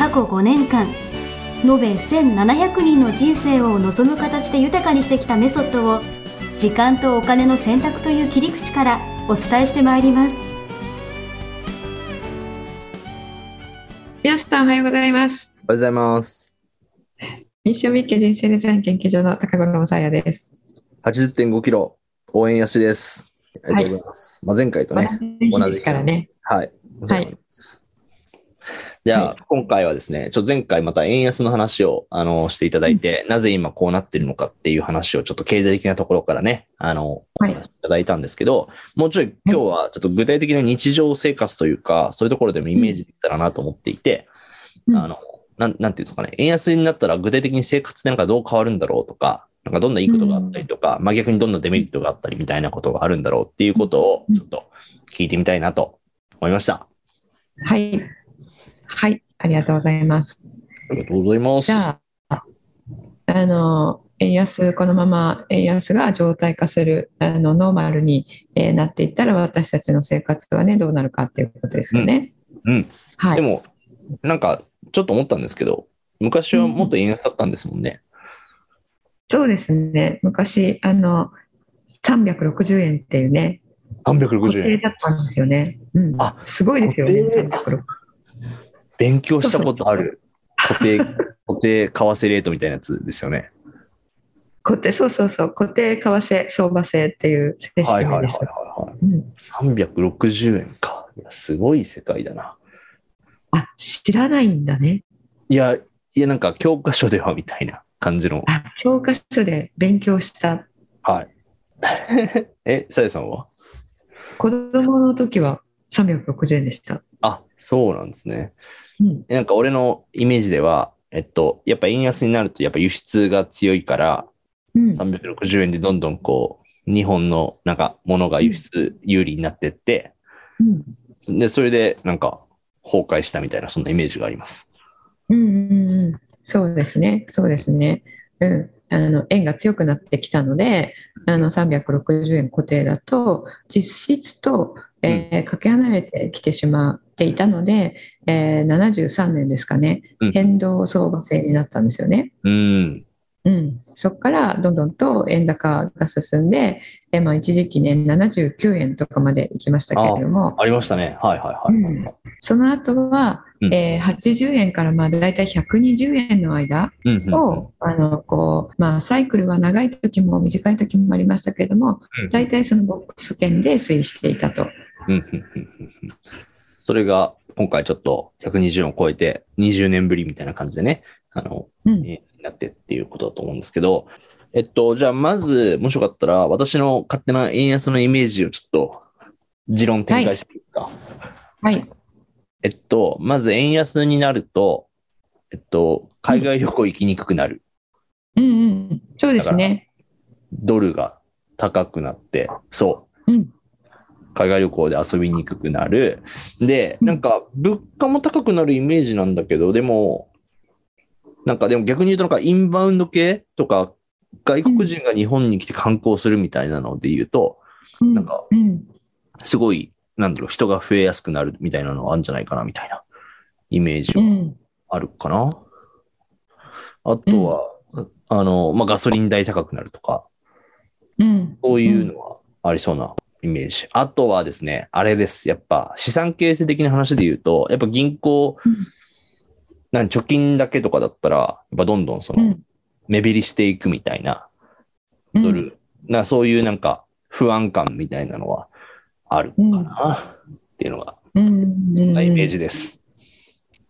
過去5年間延べ1700人の人生を望む形で豊かにしてきたメソッドを時間とお金の選択という切り口からお伝えしてまいります皆さんおはようございますおはようございます。ミッションミッケ人生デザイン研究所の高頃もさやです80.5キロ、応援安しです。ありがとうございます。まあ、前回とね、同じからねはい。そうです。じゃあ、今回はですね、ちょ前回また円安の話を、あの、していただいて、なぜ今こうなってるのかっていう話をちょっと経済的なところからね、あの、おはい。話しいただいたんですけど、もうちょい今日はちょっと具体的な日常生活というか、そういうところでもイメージできたらなと思っていて、うん。あの、なん、なんていうんですかね、円安になったら具体的に生活ってなんかどう変わるんだろうとか、なんかどんないいことがあったりとか、まあ逆にどんなデメリットがあったりみたいなことがあるんだろうっていうことをちょっと聞いてみたいなと思いました。はいはいありがとうございます。ありがとうございます。じゃああの円安このまま円安が常態化するあのノーマルに、えーなっていったら私たちの生活はねどうなるかっていうことですよね、うん。はい。でも、なんかちょっと思ったんですけど、昔はもっと円安だったんですもんね。そうですね。昔あの360円っていうね。固360定円。だったんですよね、うん。あ、すごいですよね。固定？360勉強したことある固定、固定為替レートみたいなやつですよね。固定そうそうそう固定為替相場制っていう正式はいはいはい名でした、はい。うん360円か。すごい世界だな。あ知らないんだねいや、いや、なんか教科書ではみたいな感じの。あ教科書で勉強したはい。え、さやさんは？子供の時は360円でした、あ、そうなんですね。うん。なんか俺のイメージでは、えっと、やっぱ円安になるとやっぱ輸出が強いから、うん。360円でどんどんこう、日本のなんか物が輸出有利になってって、うん。で、それでなんか崩壊したみたいな、そんなイメージがあります。うんうんうん、そうですね、そうですね、うん、あの円が強くなってきたので、あの360円固定だと、実質と、えーかけ離れてきてしまっていたので、えー73年ですかねうん、変動相場制になったんですよね。うん。うん、そこからどんどんと円高が進んで、えーまあ、一時期ね、79円とかまで行きましたけれども、ありましたね。はいはいはい。うんその後は、うんえー80円からまあだいたい120円の間を、あのこうまあ、サイクルは長い時も短い時もありましたけれども、大体そのボックス圏で推移していたと。うんうんうんうんうん。それが今回ちょっと120円を超えて20年ぶりみたいな感じでね、あの、うん。になってっていうことだと思うんですけど、えっと、じゃあまず、もしよかったら、私の勝手な円安のイメージをちょっと、持論展開していいですか、はい、えっと、まず円安になると、えっと、海外旅行行きにくくなる。うん。うん、そうですね。ドルが高くなって、そう。うん海外旅行で遊びにくくなる。で、うん。なんか物価も高くなるイメージなんだけど、でも、なんかでも逆に言うとなんかインバウンド系とか、外国人が日本に来て観光するみたいなので言うと、うん。なんかうん。すごい、なんだろう、人が増えやすくなるみたいなのはあるんじゃないかなみたいなイメージはうん。あるかな。あとは、あの、まあ、ガソリン代高くなるとか、うん。そういうのはありそうなイメージ。あとはですね、あれです。やっぱ資産形成的な話で言うと、やっぱ銀行うん、なん貯金だけとかだったら、やっぱどんどんその、うん目減りしていくみたいな、うんドル、なそういうなんか不安感みたいなのはあるかな、っていうのが、うんうんイメージです。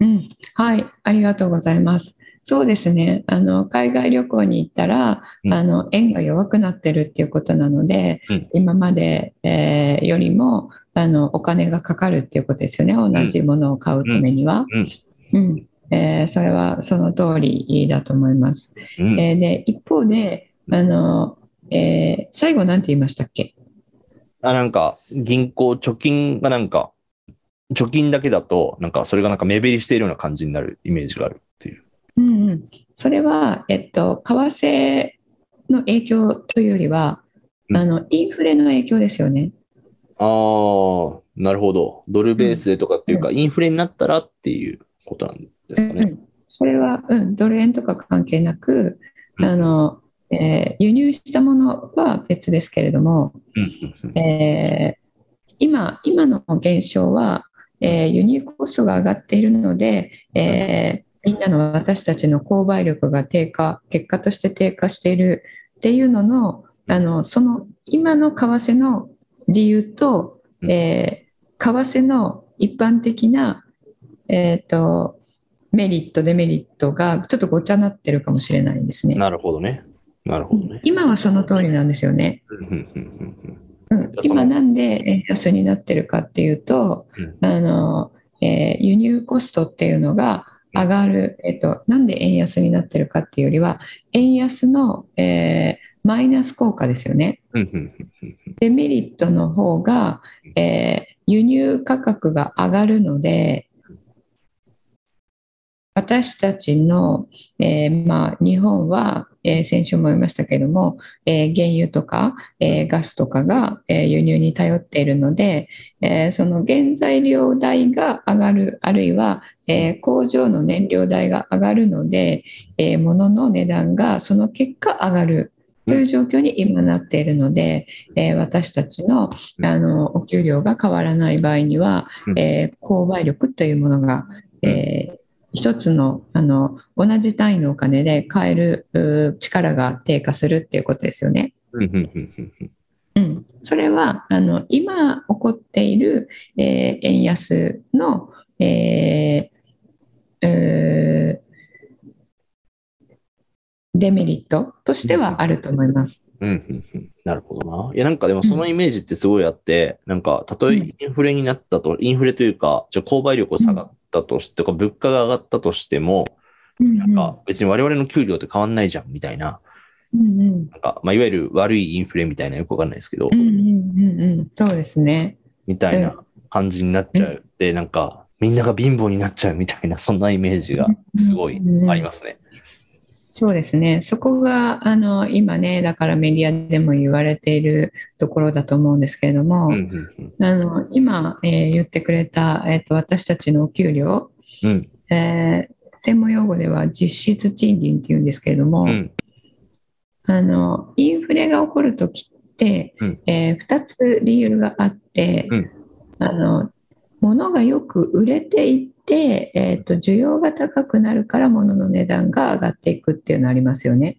うん、はい、ありがとうございます。そうですね。あの海外旅行に行ったら、うんあの円が弱くなってるっていうことなので、うん今まで、えーよりもあのお金がかかるっていうことですよね。同じものを買うためには。うんうんえーそれはその通りだと思います。うんえーで一方であの、えー最後なんて言いましたっけ？あ、なんか、銀行、貯金がなんか、貯金だけだと、なんか、それがなんか目減りしているような感じになるイメージがあるっていう。うん。うん、それは、えっと、為替の影響というよりは、うん。あのインフレの影響ですよね。ああ、なるほど。ドルベースでとかっていうか、インフレになったらっていうことなんですかね。うん、それは、うん、ドル円とか関係なく、うん。あのえー輸入したものは別ですけれども、うんうんうん。えー今今の現象は、えー輸入コストが上がっているので、えーみんなの私たちの購買力が低下結果として低下しているっていうののあのその今の為替の理由と、えー為替の一般的な、えー、とメリットデメリットがちょっとごちゃになってるかもしれないですね。なるほどね。なるほどね。今はその通りなんですよね。うん今なんで円安になってるかっていうと、うんあのえー輸入コストっていうのが上がる、えっと、なんで円安になってるかっていうよりは円安の、えーマイナス効果ですよね。デメリットの方が、えー輸入価格が上がるので私たちの、えーまあ、日本は、えー先週も言いましたけれども、えー原油とか、えーガスとかが、えー輸入に頼っているので、えーその原材料代が上がるあるいは、えー工場の燃料代が上がるので、えー物の値段がその結果上がるという状況に今なっているので、えー私たちのあのお給料が変わらない場合には、うん。えー購買力というものが、えー一つのあの同じ単位のお金で買えるう力が低下するっていうことですよね。うんうんうんうんうんうん、それはあの今起こっている、えー円安の、えーうーデメリットとしてはあると思います。うんうんうんなるほどな。いや、なんかでもそのイメージってすごいあって、なんか、たとえインフレになったと、インフレというか、じゃあ購買力が下がったとして、とか物価が上がったとしても、なんか別に我々の給料って変わんないじゃん、みたいな。うんうんなんか、まあ、いわゆる悪いインフレみたいなよくわかんないですけど、うんうんうんうんそうですね。みたいな感じになっちゃう。で、なんか、みんなが貧乏になっちゃうみたいな、そんなイメージがすごいありますね。そうですね。そこがあの今ね、だからメディアでも言われているところだと思うんですけれども、うんうんあの今、えー言ってくれた、えーと私たちのお給料、うん。うん。えー専門用語では実質賃金っていうんですけれども、うん。あのインフレが起こるときって、うんえ2つ理由があって、うんあの物がよく売れていって、えーと需要が高くなるから物の値段が上がっていくっていうのありますよね。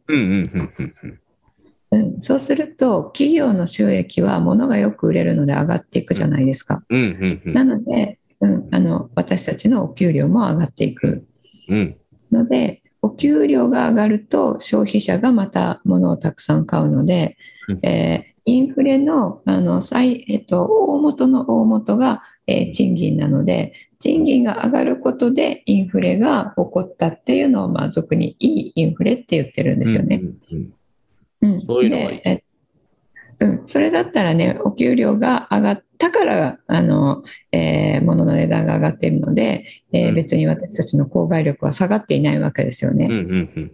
そうすると企業の収益は物がよく売れるので上がっていくじゃないですか。なので、うん、あの私たちのお給料も上がっていく。うん。のでお給料が上がると消費者がまた物をたくさん買うので、うん。えーインフレのあの最、えっと、大元の大元が、えー賃金なので賃金が上がることでインフレが起こったっていうのを、まあ、俗にいいインフレって言ってるんですよね。そういうのがいい。うん、それだったらね、お給料が上がったから、あの、えー物の値段が上がっているので、えーうん。別に私たちの購買力は下がっていないわけですよね。うんうんうん。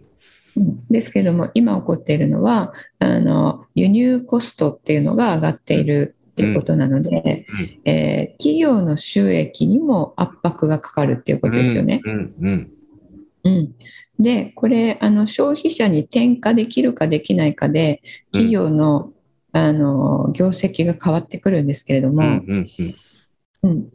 うん。ですけれども、今起こっているのは、あの、輸入コストっていうのが上がっているっていうことなので、うん。えー企業の収益にも圧迫がかかるっていうことですよね。うんうんうん、でこれあの消費者に転嫁できるかできないかで企業の,、あの業績が変わってくるんですけれども、うん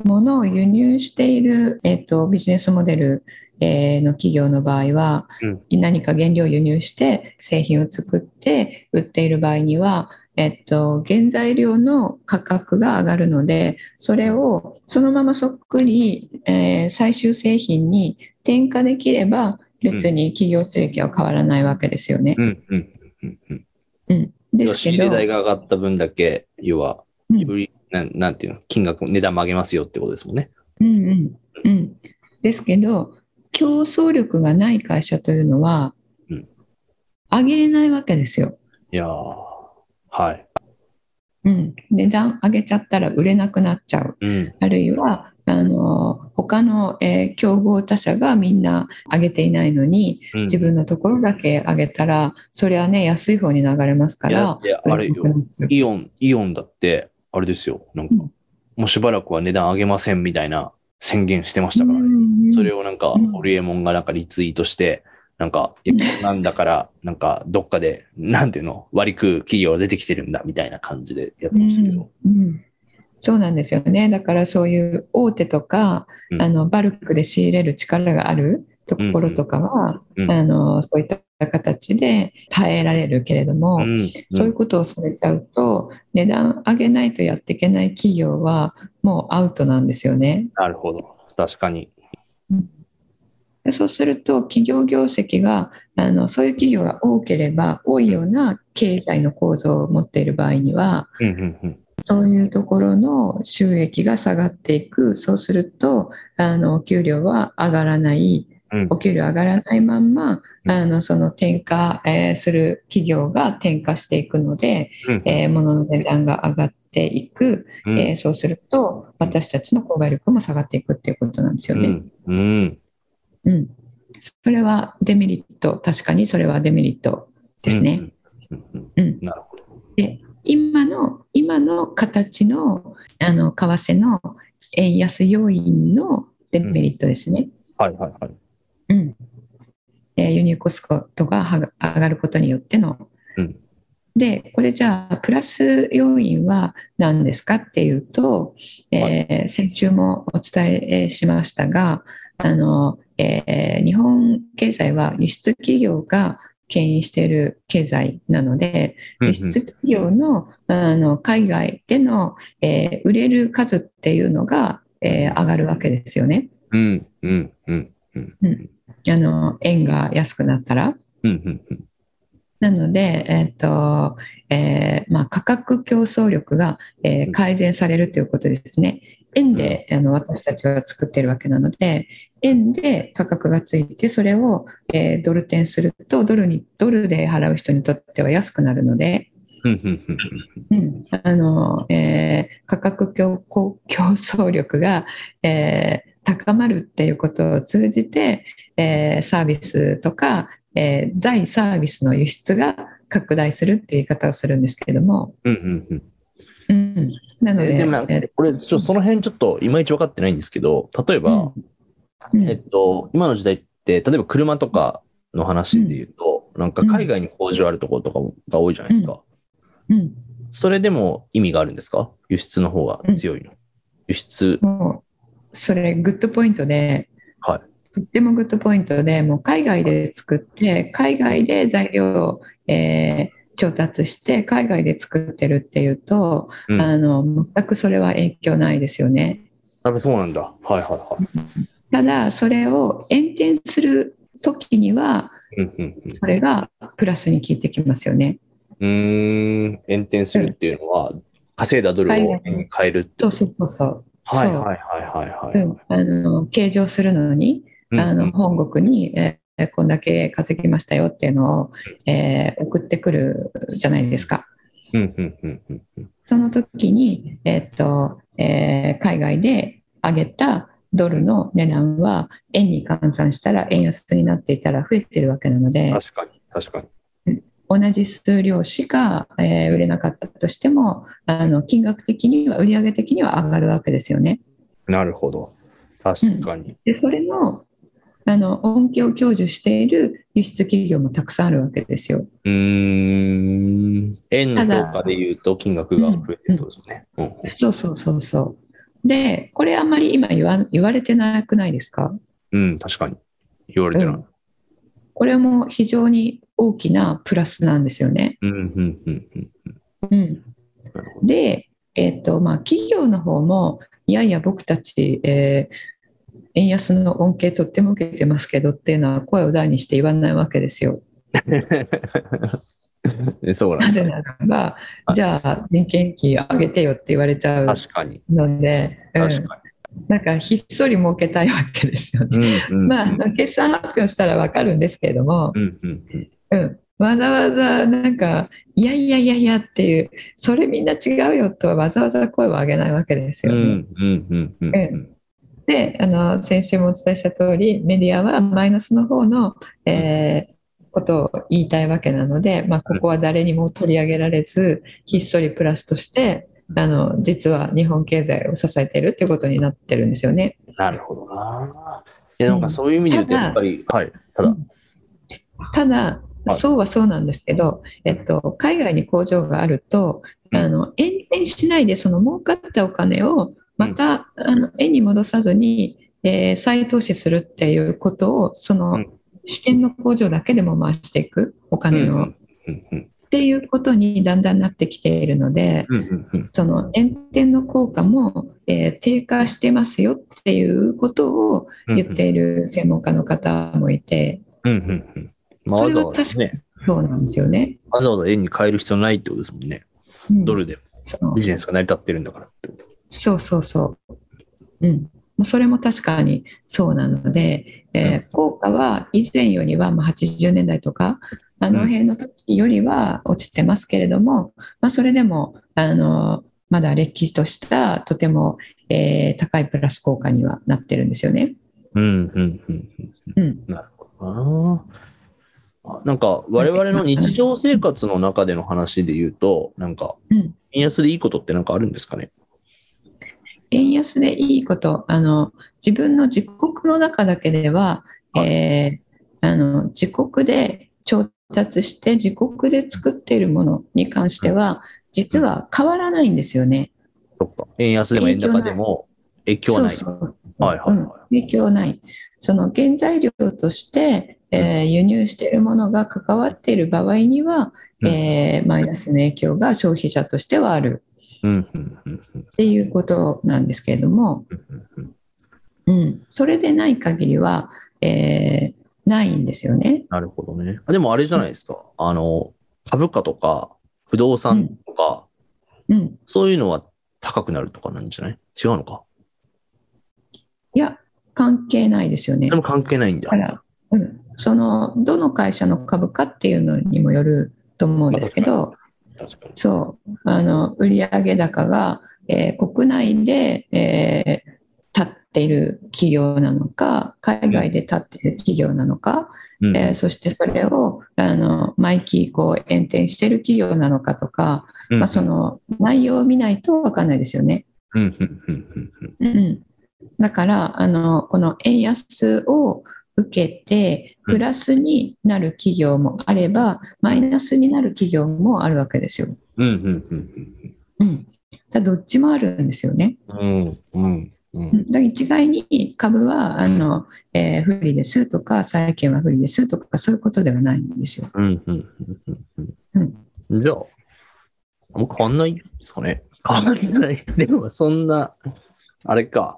物を輸入している、えっとビジネスモデル、えーの企業の場合は、何か原料を輸入して製品を作って売っている場合には、えっと、原材料の価格が上がるのでそれをそのままそっくり、えー最終製品に転嫁できれば別に企業収益は変わらないわけですよね。うん。うん。うん。うん。うん、ですけど、代が上がった分だけ、要は、うん。なんなんていうの、金額、値段も上げますよってことですもんね。うんうん。うん、ですけど競争力がない会社というのは、うん。上げれないわけですよ。いやーはい。うん、値段上げちゃったら売れなくなっちゃう。うん。あるいは、あの他の、えー競合他社がみんな上げていないのに、うん自分のところだけ上げたら、それはね、安い方に流れますから、あれイオン、イオンだって、あれですよ。なんか、うんもうしばらくは値段上げませんみたいな宣言してましたからね。うんそれをなんか、うんホリエモンがなんかリツイートして、なんか、なんだから、なんか、どっかで、なんていうの、割り食う企業が出てきてるんだ、みたいな感じでやってまけど。うんうんそうなんですよね。だからそういう大手とか、うんあのバルクで仕入れる力があるところとかは、うんあのそういった形で耐えられるけれども、うん。そういうことをされちゃうと、値段上げないとやっていけない企業はもうアウトなんですよね。なるほど。確かに。でそうすると企業業績があのそういう企業が多ければ多いような経済の構造を持っている場合にはうん、うん、うん。そういうところの収益が下がっていく。そうするとあのお給料は上がらない。うん。お給料上がらないまんまうん。あのその転嫁、えーする企業が転嫁していくので、うんえー物の値段が上がっていく、うん。えーそうすると私たちの購買力も下がっていくっていうことなんですよね。うん。うん。うん、それはデメリット、確かにそれはデメリットですね。うん。うんうんなるほど。で今の今の形のあの為替の円安要因のデメリットですね。はい、はい、はい。うんえー輸入コストがは上がることによっての。うんでこれじゃあプラス要因は何ですかっていうと、えー先週もお伝えしましたがあの、えー日本経済は輸出企業が牽引している経済なのでうん輸出企業のあの海外での、えー売れる数っていうのが、えー上がるわけですよね。うん、うん、うん。うん。あの円が安くなったら。うん、うん、うん。なので、えっとえーまあ、価格競争力が、えー改善されるということですね。円であの私たちは作っているわけなので、円で価格がついて、それを、えードル転するとドルに、ドルで払う人にとっては安くなるので、うん、うん、うん。うんあのえー価格競競競争力が、えー高まるっていうことを通じて、えーサービスとか、えー在サービスの輸出が拡大するっていう言い方をするんですけれども、うん、うん、うん。うん、なので、えでもなんかえーこれ、ちょその辺ちょっといまいち分かってないんですけど、例えば、うん。えっと、今の時代って、例えば車とかの話で言うと、なんか海外に工場あるところとかもが多いじゃないですか。うん。それでも意味があるんですか？輸出の方が強いの。輸出。もうそれグッドポイントで、はい。とってもグッドポイントで、もう海外で作って、海外で材料を、えー調達して、海外で作ってるっていうと、うんあの全くそれは影響ないですよね。やっぱそうなんだ。はいはいはい。ただ、それを延転する時には、それがプラスに効いてきますよね。うーん、延転するっていうのは、稼いだドルを円に変えるってそうそうそうはいはいはいはいはい。うん、あの計上するのに、うんあの本国に、えーこんだけ稼ぎましたよっていうのを、えー送ってくるじゃないですか。うんうんうんうんうんその時に、えっとえー海外で上げたドルの値段は円に換算したら円安になっていたら増えてるわけなので確かに、確かに。同じ数量しか、えー売れなかったとしてもあの金額的には売上的には上がるわけですよね。なるほど。確かに。でそれのあの恩恵を享受している輸出企業もたくさんあるわけですよ。うーん。円のただ評価で言うと金額が増えてるとですよね。うんそうそうそうそう。で、これあんまり今言わ言われてなくないですか、うん、確かに。言われてない。うんこれも非常に大きなプラスなんですよね。で、えっとまあ、企業の方も、いやいや、僕たち、えー円安の恩恵とっても受けてますけどっていうのは声を大にして言わないわけですよ。え そうななんぜだ。ならばは、いじゃあ人件費上げてよって言われちゃう確かに。ので、うんなんかひっそり儲けたいわけですよね。まあ、決算発表したら分かるんですけれども、うんわざわざなんか、いやいやいやいやっていう、それみんな違うよとはわざわざ声を上げないわけですよね。であの、先週もお伝えした通り、メディアはマイナスの方の、えー、ことを言いたいわけなので、まあ、ここは誰にも取り上げられず、ひっそりプラスとして、あの実は日本経済を支えているっていうことになってるんですよね。なるほどな。いや、なんかそういう意味で言うと、やっぱり、はい、ただ。ただ、そうはそうなんですけど、えっと、海外に工場があると、あの延々しないでその儲かったお金をまた、あの円に戻さずに、えー、再投資するっていうことをその支店の工場だけでも回していくお金を。っていうことにだんだんなってきているので、その炎天の効果も、えー、低下してますよっていうことを言っている専門家の方もいて、それは確かにそうなんですよね。わざわざ円に変える必要ないってことですもんね。うん、ドルでも。ビジネスが成り立ってるんだからそうそうそう。うん。それも確かにそうなので、えー、効果は以前よりは、まあ、80年代とか、あの辺の時よりは落ちてますけれども、まあ、それでも、あの、まだ歴史としたとても、えー、高いプラス効果にはなってるんですよね。うん、うん、うん。うん。なるほどな。なんか、我々の日常生活の中での話で言うと、なんか、円安でいいことってなんかあるんですかね、円安でいいこと、あの自分の自国の中だけでは、えー、あの自国で調達して自国で作っているものに関しては、実は変わらないんですよね。そっか。円安でも円高でも影響はない。はい。はい、はいうん、影響ない。その原材料として、えー、輸入しているものが関わっている場合には、うん、えー、マイナスの影響が消費者としてはある。っていうことなんですけれども、うん、それでない限りは、えー、ないんですよね。なるほどね。でもあれじゃないですか。あの、株価とか不動産とか、うん、そういうのは高くなるとかなんじゃない？違うのか？いや、関係ないですよね。でも関係ないんだ。だから、うん、その、どの会社の株価っていうのにもよると思うんですけど、そう。あの売上高が、えー、国内で、えー、立っている企業なのか海外で立っている企業なのか、うん、えー、そしてそれをあの毎期こう延転している企業なのかとか、うん、まあ、その内容を見ないと分かんないですよね。うん、だからあのこの円安を受けて、プラスになる企業もあれば、マイナスになる企業もあるわけですよ。うんうんうんうん。だどっちもあるんですよね。うんうんうん、一概に株はあの、えー、不利ですとか債券は不利ですとかそういうことではないんですよ。うんうんうんうん、じゃあ、あんま変わんないですかね。変わんない。でもそんな、あれか。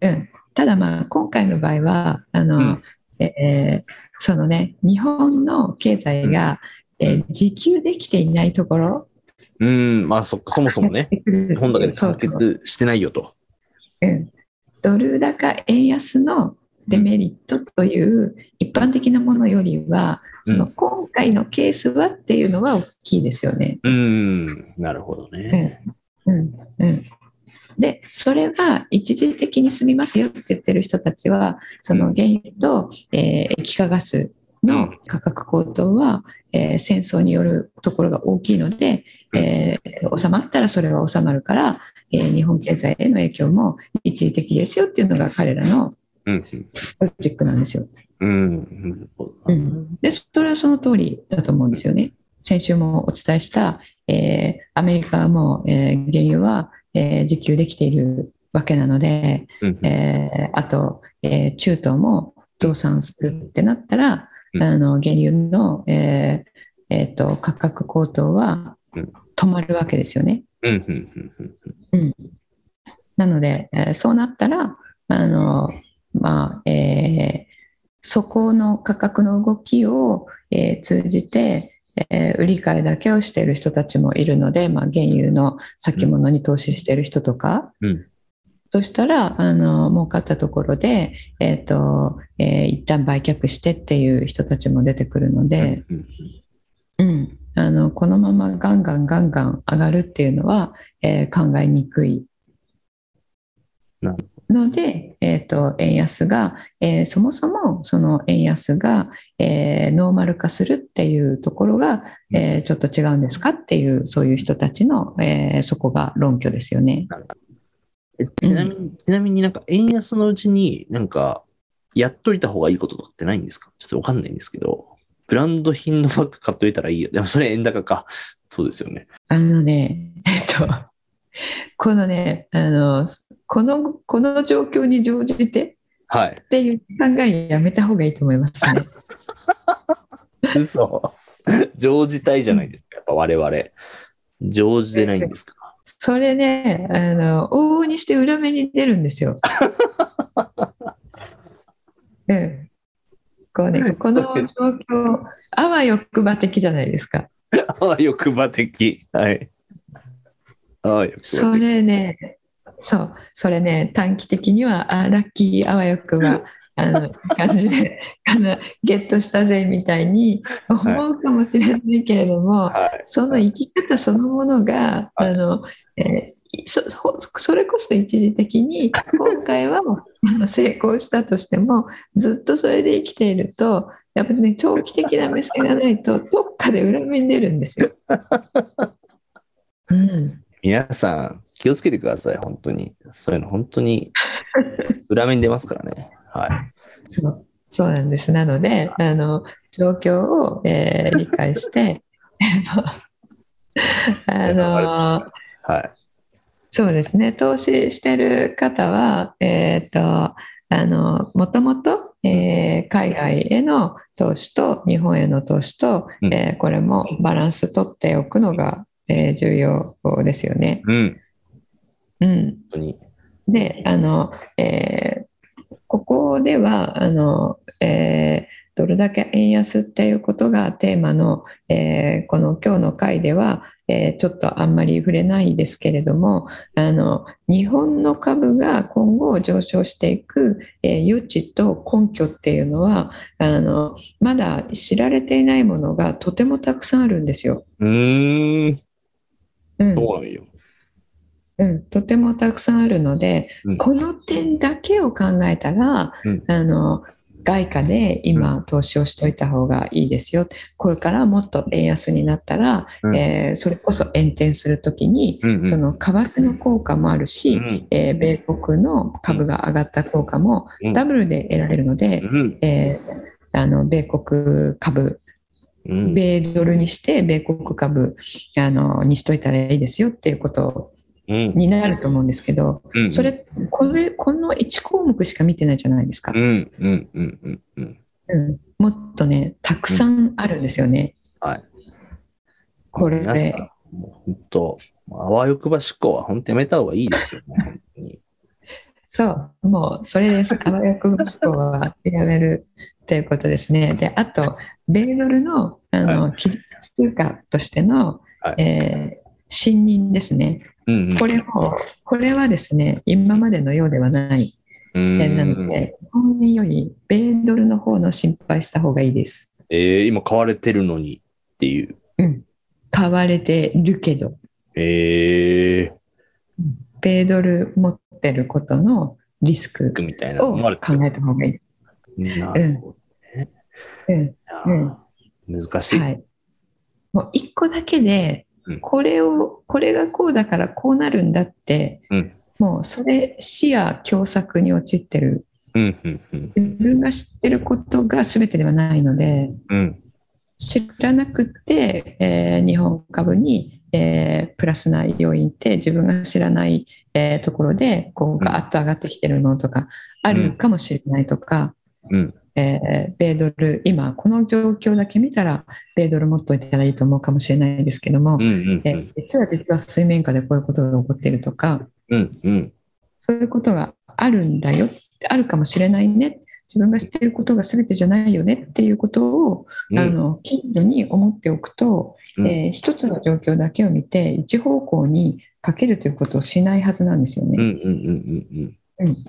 うん、ただまあ今回の場合はあの、うん、えー、そのね、日本の経済が、えー、自給できていないところ。うん、まあそ、そもそもね、日本だけで完結してないよと。うん。ドル高円安のデメリットという一般的なものよりは、その今回のケースはっていうのは大きいですよね。うん、なるほどね。うん、うん、うん。で、それが一時的に済みますよって言ってる人たちは、その原油と、えー、液化ガスの価格高騰は、えー、戦争によるところが大きいので、えー、収まったらそれは収まるから、えー、日本経済への影響も一時的ですよっていうのが彼らのロジックなんですよ。うん、うん、でそれはその通りだと思うんですよね。先週もお伝えした、えー、アメリカも、えー、原油は、えー、自給できているわけなので、うん、えー、あと、えー、中東も増産するってなったら、うん、あの原油の、えーえーと、価格高騰は止まるわけですよね。うん、なので、えー、そうなったら、あのまあえー、そこの価格の動きを、えー、通じて、えー、売り買いだけをしている人たちもいるので、まあ、原油の先物に投資している人とか、うん、そしたら、あの、儲かったところで、えっ、と、えー一旦売却してっていう人たちも出てくるので、うん。うん、あのこのままガンガンガンガン上がるっていうのは、えー考えにくい。なるので、えー、と円安が、えーそもそもその円安が、えーノーマル化するっていうところが、えーちょっと違うんですかっていうそういう人たちの、えーそこが論拠ですよね。えちなみに、ちなみになんか円安のうちになんかやっといた方がいいこととかってないんですか？ちょっとわかんないんですけど、ブランド品のバッグ買っといたらいいよ。でもそれ円高か。そうですよね。あのね、えっと、このね、あのこのこの状況に乗じてはい。っていう考えやめた方がいいと思いますね。嘘。常時体じゃないですか。やっぱ我々。常時でないんですか。それね、あの往々にして裏目に出るんですよ。うん、こうね、この状況、あわよくば的じゃないですか。ああ、欲張的。はい。ああ、欲張的。それね、そう、それね、短期的には、あラッキー、あわよくば、あの感じで あのゲットしたぜみたいに思うかもしれないけれども、はい。その生き方そのものが、はいあのえーそそそれこそ一時的に 今回は成功したとしてもずっとそれで生きているとやっぱりね長期的な目線がないとどっかで裏目に出るんですよ。うん、皆さん、気をつけてください。本当に。そういうの本当に 裏目に出ますからね。はい。そうそうなんです。なのであの状況を、えー理解して あのはい。そうですね、投資してる方は、えーとあのもともと、えー海外への投資と日本への投資と、うんえーこれもバランス取っておくのが、えー重要ですよね。うん。うん、本当に。であの、えーここではあの、えーどれだけ円安っていうことがテーマの、えーこの今日の回では、えーちょっとあんまり触れないですけれどもあの日本の株が今後上昇していく、えー余地と根拠っていうのはあのまだ知られていないものがとてもたくさんあるんですよ。うーん。うんそうなんよ。うん、とてもたくさんあるので、うん。この点だけを考えたら、うん。あの外貨で今投資をしておいた方がいいですよ。これからもっと円安になったら、うん。えーそれこそ円転するときに、うんうん。その為替の効果もあるし、うん。えー米国の株が上がった効果もうん。ダブルで得られるので、うん。えーあの米国株、うん。米ドルにして米国株あのにしといたらいいですよっていうことうんになると思うんですけど、うん。それこれこの1項目しか見てないじゃないですか。う、んうんうんうんうん。うん。もっとねたくさんあるんですよね、はい。これ。皆さん、もう本当、あわよくば思考は本当やめた方がいいですよね。本当に。そう。もうそれです。あわよくば思考はやめるっていうことですね。であと米ドルのあの、基準通貨としての、はい。えー信任ですね。うんうん。これもこれはですね今までのようではないうん。点なので日本円より米ドルの方の心配した方がいいです。えー今買われてるのにっていう。うん、買われてるけど、え米ドル持ってることのリスクー、みたいなを考えた方がいいです。なるほどね。うん。いやー難しい。はい、もう一個だけでうん、これを、これがこうだからこうなるんだって、うん。もうそれ視野狭窄に陥ってる。自分が知ってることが全てではないので、うん。知らなくて、えー日本株に、えープラスな要因って自分が知らない、えーところでこうガーッと上がってきてるのとかあるかもしれないとか、うんえー米ドル今この状況だけ見たら米ドル持っといたらいいと思うかもしれないですけども、うんうんえー実は実は水面下でこういうことが起こっているとかうんうん。そういうことがあるんだよ。あるかもしれないね。自分が知っていることが全てじゃないよね。っていうことを、うん。あの近所に思っておくと、うん。えー一つの状況だけを見て一方向にかけるということをしないはずなんですよね。うんうんうんうん。うん。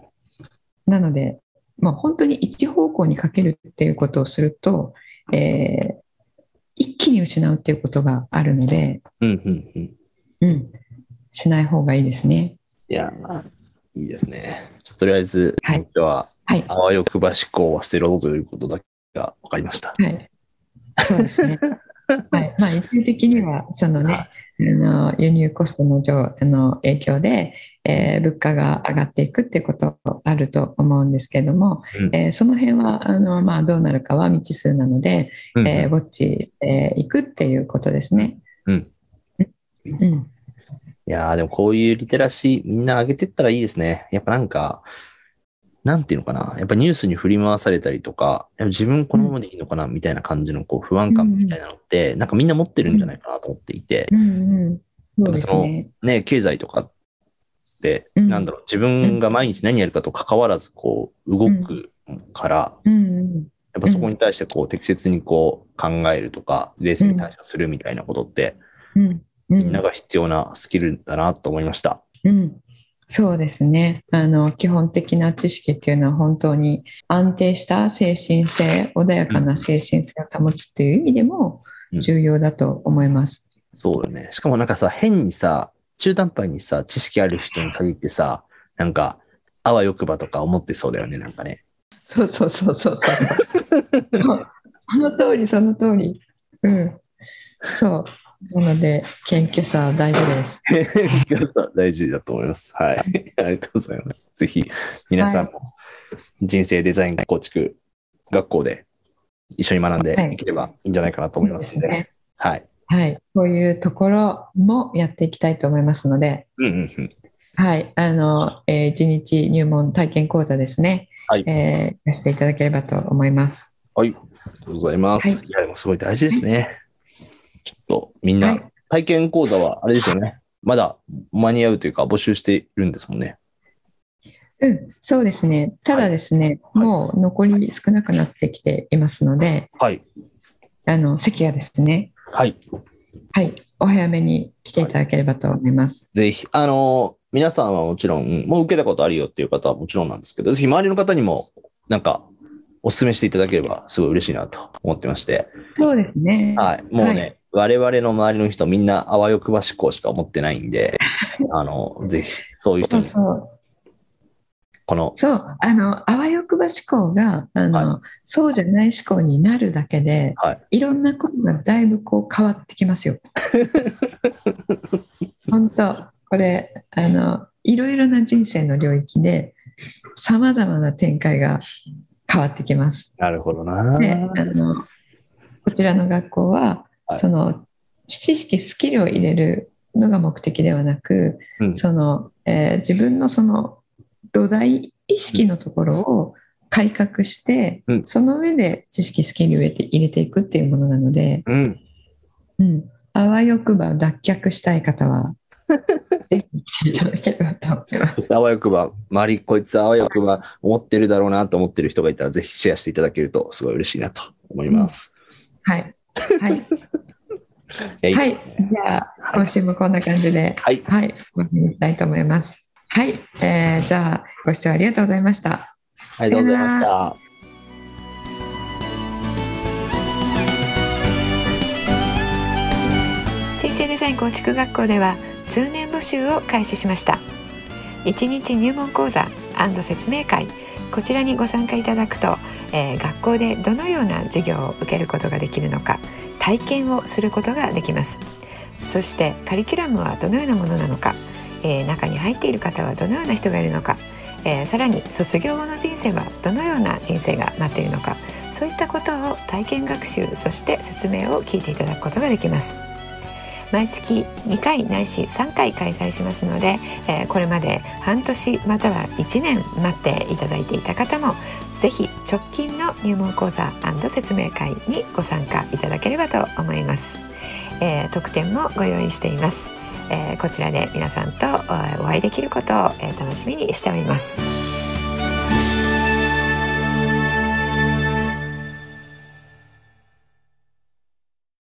なので、まあ、本当に一方向にかけるっていうことをすると、えー一気に失うっていうことがあるので、うん。うんうんうん。うん、しない方がいいですね。いやー、いいですね。とりあえず、はい今日は、はい。あわよくば思考は捨てろということだけが分かりました。はい。そうですね。はい。まあ、一時的には、そのね、はあの輸入コストの上あの影響で、えー物価が上がっていくっていうことあると思うんですけれども、うんえーその辺はあの、まあ、どうなるかは未知数なので、うんえーウォッチしていくっていうことですね。うん。うん、いやー、でもこういうリテラシーみんな上げてったらいいですね。やっぱなんか、なんていうのかな？やっぱニュースに振り回されたりとか、自分このままでいいのかな？みたいな感じのこう不安感みたいなのって、なんかみんな持ってるんじゃないかなと思っていて、うん。うん。そうですね。ね、経済とかって、うん。なんだろう、自分が毎日何やるかと関わらずこう動くから、うん。うん。やっぱそこに対してこう適切にこう考えるとか、冷静に対処するみたいなことって、うん。うん。みんなが必要なスキルだなと思いました。うん、そうですね。あの基本的な知識っていうのは本当に安定した精神性穏やかな精神性を保つっていう意味でもうん。重要だと思います。そうよね。しかもなんかさ、変にさ、中途半端にさ、知識ある人に限ってさ、なんか、あわよくばとか思ってそうだよね、なんかね。そうそうそうそうそう。そう。その通りその通り。うん。そうなので謙虚さ大事です。大事だと思います。はい。ありがとうございます。ぜひ、皆さんも人生デザイン構築学校で一緒に学んでいければいいんじゃないかなと思いますので。ねはい。はい、こういうところもやっていきたいと思いますので、うんうんうん。はい、あの、えー、1日入門体験講座ですね、はいえー、していただければと思います。はい。ありがとうございます。はいい、や、でもすごい大事ですね。と、みんは、ない体験講座は、あれですよね。まだ間に合うというか、募集しているんですもんね。うん、そうですね。ただですね、はいもう残り少なくなってきていますので、はい。あの席はですね、はい。はい、お早めに来ていただければと思います。ぜひ、あのー皆さんはもちろん、もう受けたことあるよっていう方はもちろんなんですけど、ぜひ周りの方にも、なんか、お勧めしていただければ、すごい嬉しいなと思ってまして。そうですね。はい。もうね、は我々の周りの人、みんな、あわよくば思考しか思ってないんで、あの、ぜひ、そういう人に、そうそうこの、そう、あの、あわよくば思考が、あの、そうじゃない思考になるだけで、はい。いろんなことがだいぶこう変わってきますよ。本当、これ、あの、いろいろな人生の領域で、さまざまな展開が変わってきます。なるほどな。で、あの、こちらの学校は、はい。その、知識、スキルを入れるのが目的ではなく、うん。その、えー自分のその土台意識のところを改革して、うん。その上で知識スキルを入れて入れていくっていうものなので、うん。うん、あわよくば脱却したい方は ぜひいただければと思います。あわよくば、周り、こいつあわよくば思ってるだろうなと思ってる人がいたら、ぜひシェアしていただけると、すごい嬉しいなと思います。はい、はい、いやはい、じゃあ今週もこんな感じで、はい。はい、終わりにしたいと思います。はい、えーじゃあご視聴ありがとうございました。ありがとうございました。人生デザイン構築学校では通年募集を開始しました1日入門講座説明会こちらにご参加いただくと、えー学校でどのような授業を受けることができるのか体験をすることができます。そしてカリキュラムはどのようなものなのか、えー中に入っている方はどのような人がいるのか、えーさらに卒業後の人生はどのような人生が待っているのかそういったことを体験学習そして説明を聞いていただくことができます。毎月2回ないし3回開催しますので、えーこれまで半年または1年待っていただいていた方もぜひ直近の入門講座説明会にご参加いただければと思います、えー特典もご用意しています、えーこちらで皆さんとお会いできることを、楽しみにしております。